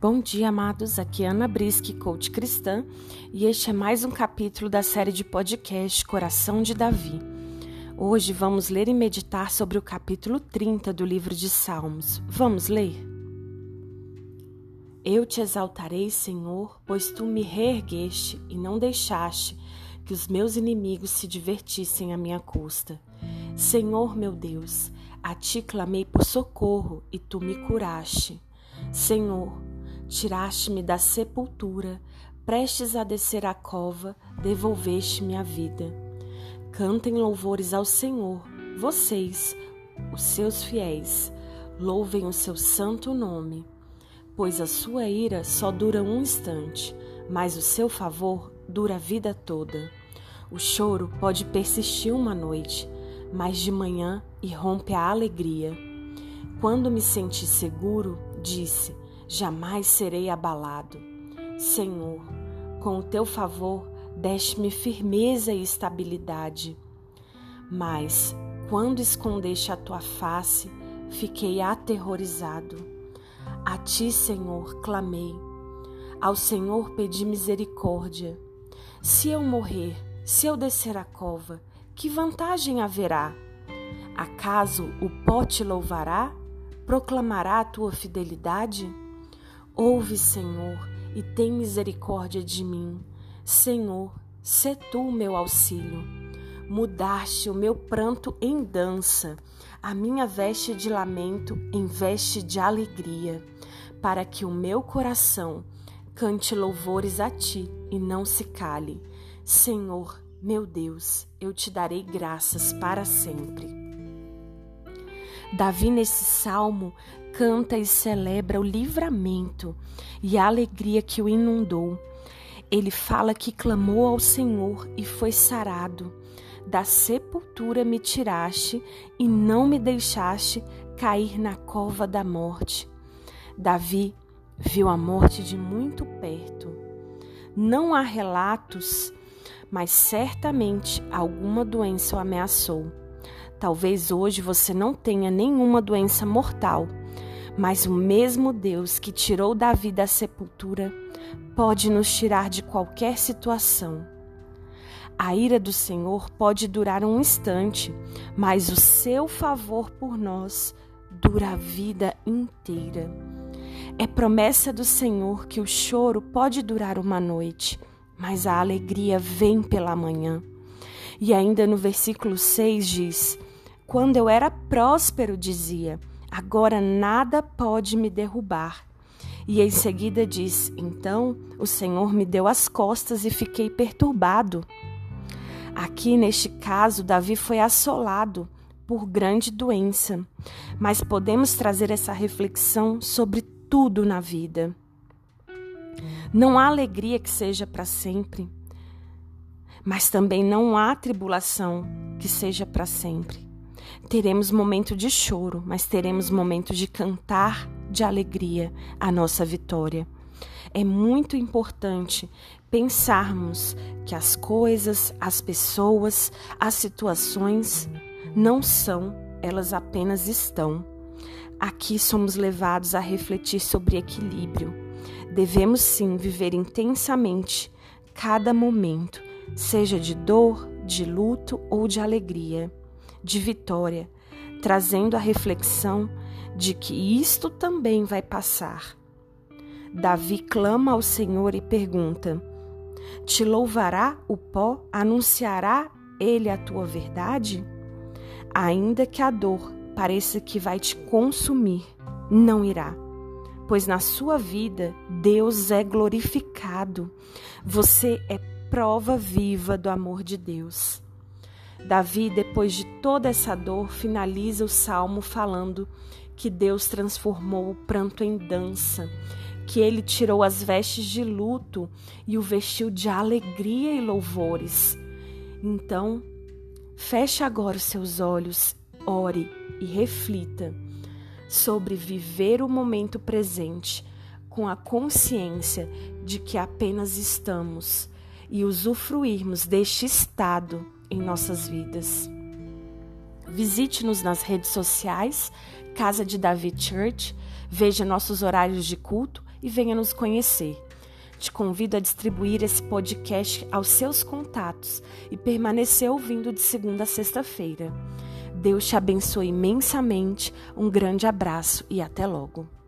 Bom dia, amados. Aqui é Ana Brisque, coach cristã, e este é mais um capítulo da série de podcast Coração de Davi. Hoje vamos ler e meditar sobre o capítulo 30 do livro de Salmos. Vamos ler? Eu te exaltarei, Senhor, pois tu me reergueste e não deixaste que os meus inimigos se divertissem à minha custa. Senhor meu Deus, a ti clamei por socorro e tu me curaste. Senhor, Tiraste-me da sepultura, prestes a descer a cova, devolveste-me a vida. Cantem louvores ao Senhor, vocês, os seus fiéis, louvem o seu santo nome, pois a sua ira só dura um instante, mas o seu favor dura a vida toda. O choro pode persistir uma noite, mas de manhã irrompe a alegria. Quando me senti seguro, disse: jamais serei abalado. Senhor, com o teu favor, deste-me firmeza e estabilidade. Mas, quando escondeste a tua face, fiquei aterrorizado. A ti, Senhor, clamei. Ao Senhor pedi misericórdia. Se eu morrer, se eu descer a cova, que vantagem haverá? Acaso o pó te louvará? Proclamará a tua fidelidade? Ouve, Senhor, e tem misericórdia de mim. Senhor, sê tu o meu auxílio. Mudaste o meu pranto em dança, a minha veste de lamento em veste de alegria, para que o meu coração cante louvores a ti e não se cale. Senhor, meu Deus, eu te darei graças para sempre. Davi, nesse salmo, canta e celebra o livramento e a alegria que o inundou. Ele fala que clamou ao Senhor e foi sarado. Da sepultura me tiraste e não me deixaste cair na cova da morte. Davi viu a morte de muito perto. Não há relatos, mas certamente alguma doença o ameaçou. Talvez hoje você não tenha nenhuma doença mortal, mas o mesmo Deus que tirou da sepultura pode nos tirar de qualquer situação. A ira do Senhor pode durar um instante, mas o seu favor por nós dura a vida inteira. É promessa do Senhor que o choro pode durar uma noite, mas a alegria vem pela manhã. E ainda no versículo 6 diz: quando eu era próspero, dizia: Agora nada pode me derrubar. E em seguida diz: Então o Senhor me deu as costas e fiquei perturbado. Aqui neste caso, Davi foi assolado por grande doença, mas podemos trazer essa reflexão sobre tudo na vida. Não há alegria que seja para sempre, mas também não há tribulação que seja para sempre. Teremos momento de choro, mas teremos momento de cantar de alegria a nossa vitória. É muito importante pensarmos que as coisas, as pessoas, as situações não são, elas apenas estão. Aqui somos levados a refletir sobre equilíbrio. Devemos sim viver intensamente cada momento, seja de dor, de luto ou de alegria de vitória, trazendo a reflexão de que isto também vai passar. Davi clama ao Senhor e pergunta: Te louvará o pó? Anunciará ele a tua verdade? Ainda que a dor pareça que vai te consumir, não irá, pois na sua vida Deus é glorificado. Você é prova viva do amor de Deus. Davi, depois de toda essa dor, finaliza o salmo falando que Deus transformou o pranto em dança, que ele tirou as vestes de luto e o vestiu de alegria e louvores. Então, feche agora os seus olhos, ore e reflita sobre viver o momento presente com a consciência de que apenas estamos e usufruirmos deste estado em nossas vidas. Visite-nos nas redes sociais, Casa de Davi Church, veja nossos horários de culto e venha nos conhecer. Te convido a distribuir esse podcast aos seus contatos e permanecer ouvindo de segunda a sexta-feira. Deus te abençoe imensamente. Um grande abraço e até logo.